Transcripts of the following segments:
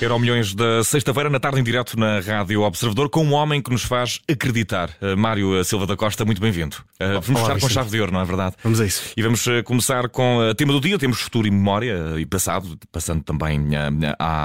Euro Milhões da sexta-feira, na tarde em direto na Rádio Observador, com um homem que nos faz acreditar. Uh, Mário Silva da Costa, muito bem-vindo. Uh, vamos começar com chave de ouro, não é verdade? Vamos a isso. E vamos uh, começar com o tema do dia. Temos futuro e memória e passado, passando também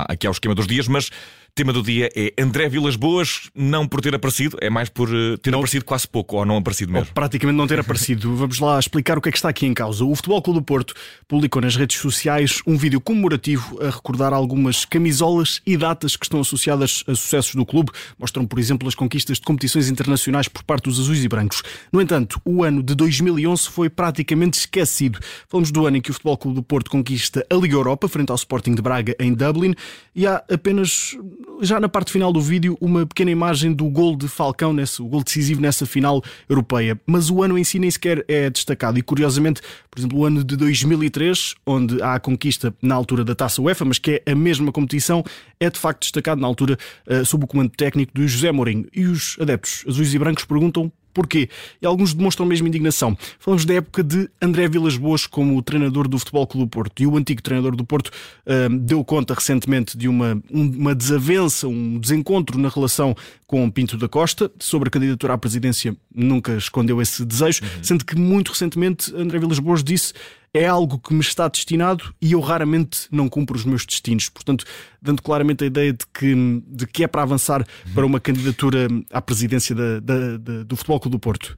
aqui ao esquema dos dias, mas Tema do dia é André Vilas Boas, não por ter aparecido, é mais por uh, ter não. aparecido quase pouco ou não aparecido mesmo. Ou praticamente não ter aparecido. Vamos lá explicar o que é que está aqui em causa. O Futebol Clube do Porto publicou nas redes sociais um vídeo comemorativo a recordar algumas camisolas e datas que estão associadas a sucessos do clube. Mostram, por exemplo, as conquistas de competições internacionais por parte dos azuis e brancos. No entanto, o ano de 2011 foi praticamente esquecido. Falamos do ano em que o Futebol Clube do Porto conquista a Liga Europa frente ao Sporting de Braga em Dublin e há apenas já na parte final do vídeo, uma pequena imagem do gol de Falcão, nesse, o gol decisivo nessa final europeia. Mas o ano em si nem sequer é destacado. E curiosamente, por exemplo, o ano de 2003, onde há a conquista na altura da taça UEFA, mas que é a mesma competição, é de facto destacado na altura uh, sob o comando técnico de José Mourinho. E os adeptos azuis e brancos perguntam Porquê? E alguns demonstram mesmo indignação. Falamos da época de André Vilas Boas como treinador do Futebol Clube do Porto. E o antigo treinador do Porto uh, deu conta recentemente de uma, uma desavença, um desencontro na relação com Pinto da Costa. Sobre a candidatura à presidência, nunca escondeu esse desejo, uhum. sendo que muito recentemente André Vilas Boas disse é algo que me está destinado e eu raramente não cumpro os meus destinos. Portanto, dando claramente a ideia de que, de que é para avançar para uma candidatura à presidência da, da, da, do Futebol Clube do Porto.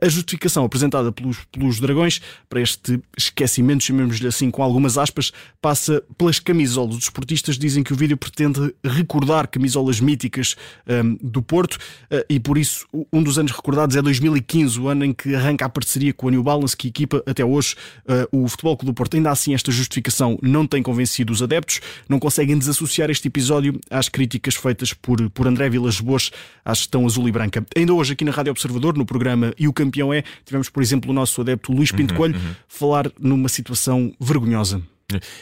A justificação apresentada pelos, pelos Dragões para este esquecimento, chamemos-lhe assim com algumas aspas, passa pelas camisolas. Os esportistas dizem que o vídeo pretende recordar camisolas míticas um, do Porto uh, e por isso um dos anos recordados é 2015, o ano em que arranca a parceria com a New Balance, que equipa até hoje uh, o Futebol Clube do Porto. Ainda assim, esta justificação não tem convencido os adeptos, não conseguem desassociar este episódio às críticas feitas por, por André Vilas Boas à gestão azul e branca. Ainda hoje, aqui na Rádio Observador, no programa e o campeão é. Tivemos, por exemplo, o nosso adepto Luís Pinto uhum, Coelho uhum. falar numa situação vergonhosa.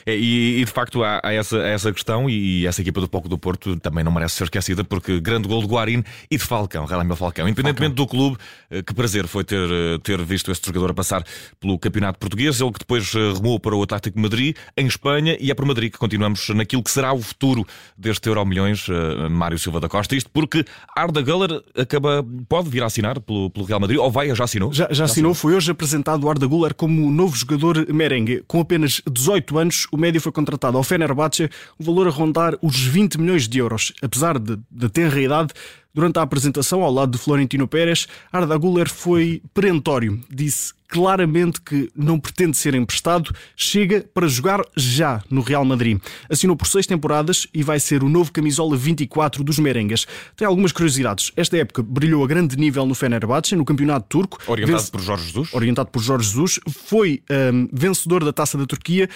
É, e, e, de facto há, há essa, essa questão e, essa equipa do Poco do Porto também não merece ser esquecida porque grande gol de Guarin e de Falcão, Relamel Falcão. Independentemente Falcão. do clube, eh, que prazer foi ter, eh, ter visto este jogador a passar pelo Campeonato Português, ele que depois eh, remou para o Atlético de Madrid, em Espanha, e é por Madrid que continuamos naquilo que será o futuro deste Euro Milhões, Mário Silva da Costa. Isto porque Arda Guller acaba, pode vir a assinar pelo, pelo Real Madrid, ou vai, já assinou? Já, já, já assinou, assinou, foi hoje apresentado o Arda Guller como novo jogador merengue, com apenas 18 anos, o médio foi contratado ao Fenerbahçe, um valor a rondar os 20 milhões de euros. Apesar de, de ter idade, durante a apresentação, ao lado de Florentino Pérez, Arda Guller foi perentório. Disse claramente que não pretende ser emprestado, chega para jogar já no Real Madrid. Assinou por seis temporadas e vai ser o novo camisola 24 dos merengues. Tem algumas curiosidades. Esta época brilhou a grande nível no Fenerbahçe, no campeonato turco. Orientado Vence... por Jorge Jesus. Orientado por Jorge Jesus. Foi um, vencedor da Taça da Turquia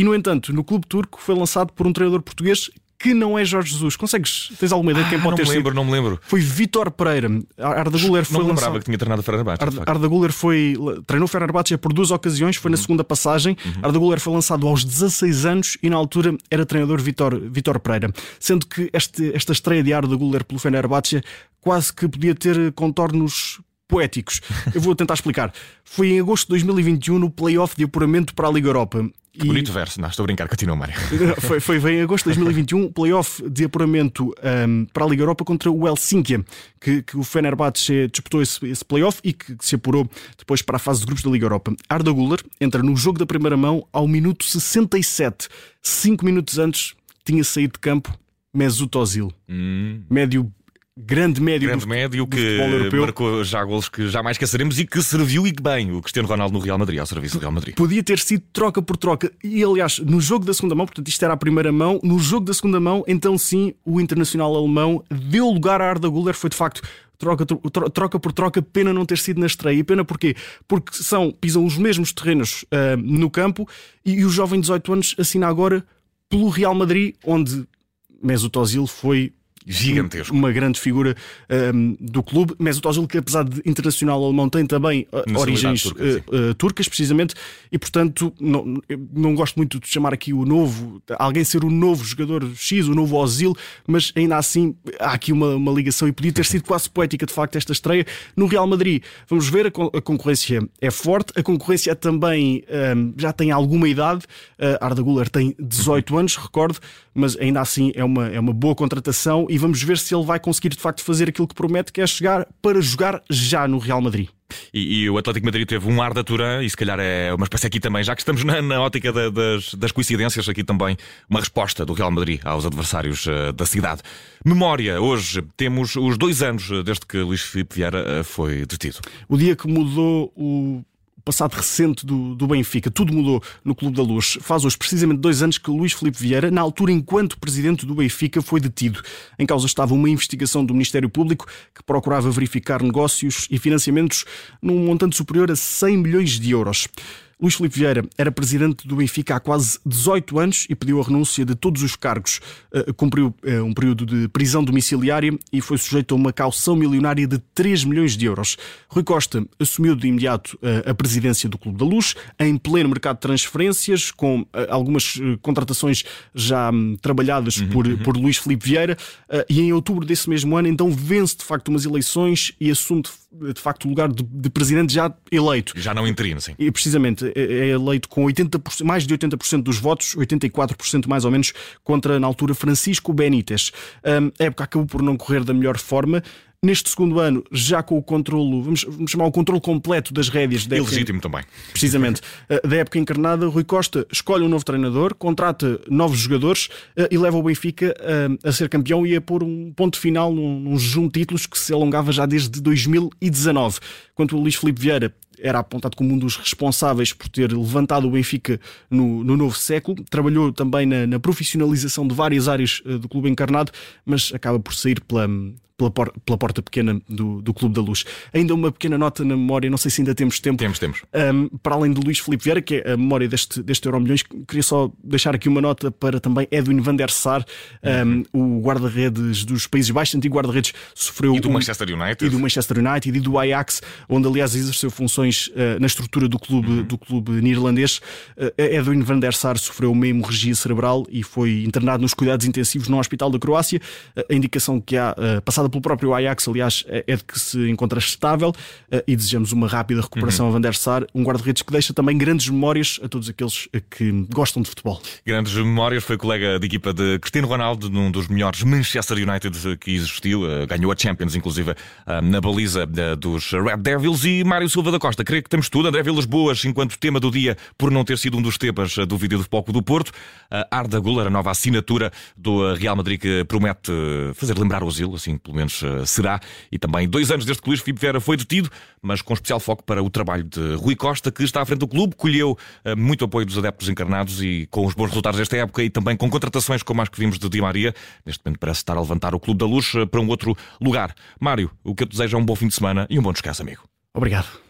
e, no entanto, no clube turco foi lançado por um treinador português que não é Jorge Jesus. Consegues? Tens alguma ideia de quem ah, pode ter sido? Não me lembro, não me lembro. Foi Vitor Pereira. Arda Guller foi Não lembrava que tinha treinado Fenerbahçe. Arda, Arda Guller foi, treinou o Fenerbahçe por duas ocasiões, foi uhum. na segunda passagem. Uhum. Arda Guller foi lançado aos 16 anos e na altura era treinador Vitor, Vitor Pereira. Sendo que este, esta estreia de Arda Guller pelo Fenerbahçe quase que podia ter contornos poéticos. Eu vou tentar explicar. Foi em agosto de 2021 no playoff de apuramento para a Liga Europa. Que bonito verso, não, estou a brincar, continua, Mário. Foi, foi em agosto de 2021, playoff de apuramento um, para a Liga Europa contra o Helsinki, que, que o Fenerbahçe disputou esse, esse playoff e que, que, se apurou depois para a fase de grupos da Liga Europa. Arda Guller entra no jogo da primeira mão ao minuto 67. Cinco minutos antes tinha saído de campo Mesut Ozil, hum. médio grande médio grande do, médio do que marcou já golos que jamais esqueceremos e que serviu e que bem o Cristiano Ronaldo no Real Madrid, ao serviço do Real Madrid. Podia ter sido troca por troca. E aliás, no jogo da segunda mão, portanto, isto era a primeira mão, no jogo da segunda mão, então sim, o internacional alemão deu lugar a Arda Guller, foi de facto troca, troca por troca, pena não ter sido na estreia. E pena porquê? Porque são, pisam os mesmos terrenos uh, no campo e, e o jovem de 18 anos assina agora pelo Real Madrid, onde Mesut Ozil foi gigantesco. Uma grande figura um, do clube. Mesut Ozil, que apesar de internacional alemão, tem também uh, origens turca, uh, uh, turcas, precisamente, e portanto não, não gosto muito de chamar aqui o novo, alguém ser o novo jogador X, o novo Ozil, mas ainda assim há aqui uma, uma ligação e podia ter sido quase poética de facto esta estreia no Real Madrid. Vamos ver, a, a concorrência é forte, a concorrência também um, já tem alguma idade, uh, Arda Guller tem 18 anos, recordo, mas ainda assim é uma, é uma boa contratação e vamos ver se ele vai conseguir de facto fazer aquilo que promete, que é chegar para jogar já no Real Madrid. E, e, o Atlético Madrid teve um ar da Turan, e se calhar é uma espécie aqui também, já que estamos na, na ótica da, das, das, coincidências, aqui também uma resposta do Real Madrid aos adversários uh, da cidade. Memória, hoje temos os dois anos desde que Luís Filipe Vieira uh, foi detido. O dia que mudou o passado recente do, do Benfica. Tudo mudou no Clube da Luz. Faz hoje precisamente dois anos que Luís Filipe Vieira, na altura enquanto presidente do Benfica, foi detido. Em causa estava uma investigação do Ministério Público que procurava verificar negócios e financiamentos num montante superior a 100 milhões de euros. Luís Filipe Vieira era presidente do Benfica há quase 18 anos e pediu a renúncia de todos os cargos. Uh, cumpriu uh, um período de prisão domiciliária e foi sujeito a uma caução milionária de 3 milhões de euros. Rui Costa assumiu de imediato uh, a presidência do Clube da Luz, em pleno mercado de transferências, com algumas contratações já um, trabalhadas uhum, por, uhum. por Luís Filipe Vieira, e em outubro desse mesmo ano, então vence de facto umas eleições e assume de, facto o lugar de, de, presidente já eleito. Já não interino, sim. E precisamente é, é eleito com 80%, mais de 80% dos votos, 84% mais ou menos, contra, na altura, Francisco Benítez. A época acabou por não correr da melhor forma neste segundo ano, já com o controlo, vamos, vamos chamar o controle completo das rédeas da época. Ilegítimo também. Precisamente. Eh, da época encarnada, Rui Costa escolhe um novo treinador, contrata novos jogadores eh, e leva o Benfica a, a ser campeão e a pôr um ponto final num, num jejum de títulos que se alongava já desde 2019. Quanto o Luís Filipe Vieira era apontado como um dos responsáveis por ter levantado o Benfica no, no novo século. Trabalhou também na, na profissionalização de várias áreas do clube encarnado, mas acaba por sair pela, pela, por, pela porta pequena do, do Clube da Luz. Ainda uma pequena nota na memória, não sei se ainda temos tempo. Temos, temos. Um, para além de Luís Filipe Vieira, que é a memória deste, deste Euro Milhões, queria só deixar aqui uma nota para também Edwin van der Sar, um, uhum. o guarda-redes dos Países Baixos, antigo guarda-redes, sofreu. E do Manchester United. E do Manchester United e do Ajax, onde aliás exerceu funções uh, na estrutura do clube, uhum. do clube neerlandês. Uh, Edwin van der Sar sofreu uma hemorragia cerebral e foi internado nos cuidados intensivos no Hospital da Croácia. Uh, a indicação que há, passada pelo próprio Ajax, aliás, é, é de que se encontra estável eh, e desejamos uma rápida recuperação uhum. a Van der Sar, um guarda-redes que deixa também grandes memórias a todos aqueles eh, que gostam de futebol. Grandes memórias, foi colega de equipa de Cristiano Ronaldo, num dos melhores Manchester United que existiu, eh, ganhou a Champions, inclusive, na baliza dos Red Devils, e Mário Silva da Costa. Creio que temos tudo. André Vilas Boas, enquanto tema do dia, por não ter sido um dos temas do vídeo do Foco do Porto. Arda Guller, a nova assinatura do Real Madrid que promete fazer lembrar o asilo, assim pelo menos será. E também dois anos desde que Luís Filipe Vieira foi detido, mas com especial foco para o trabalho de Rui Costa, que está à frente do clube, colheu uh, muito apoio dos adeptos encarnados e com os bons resultados desta época e também com contratações como as que vimos de Di Maria. Neste momento parece estar a levantar o Clube da Luz uh, para um outro lugar. Mário, o que eu te desejo é um bom fim de semana e um bom descanso, amigo. Obrigado.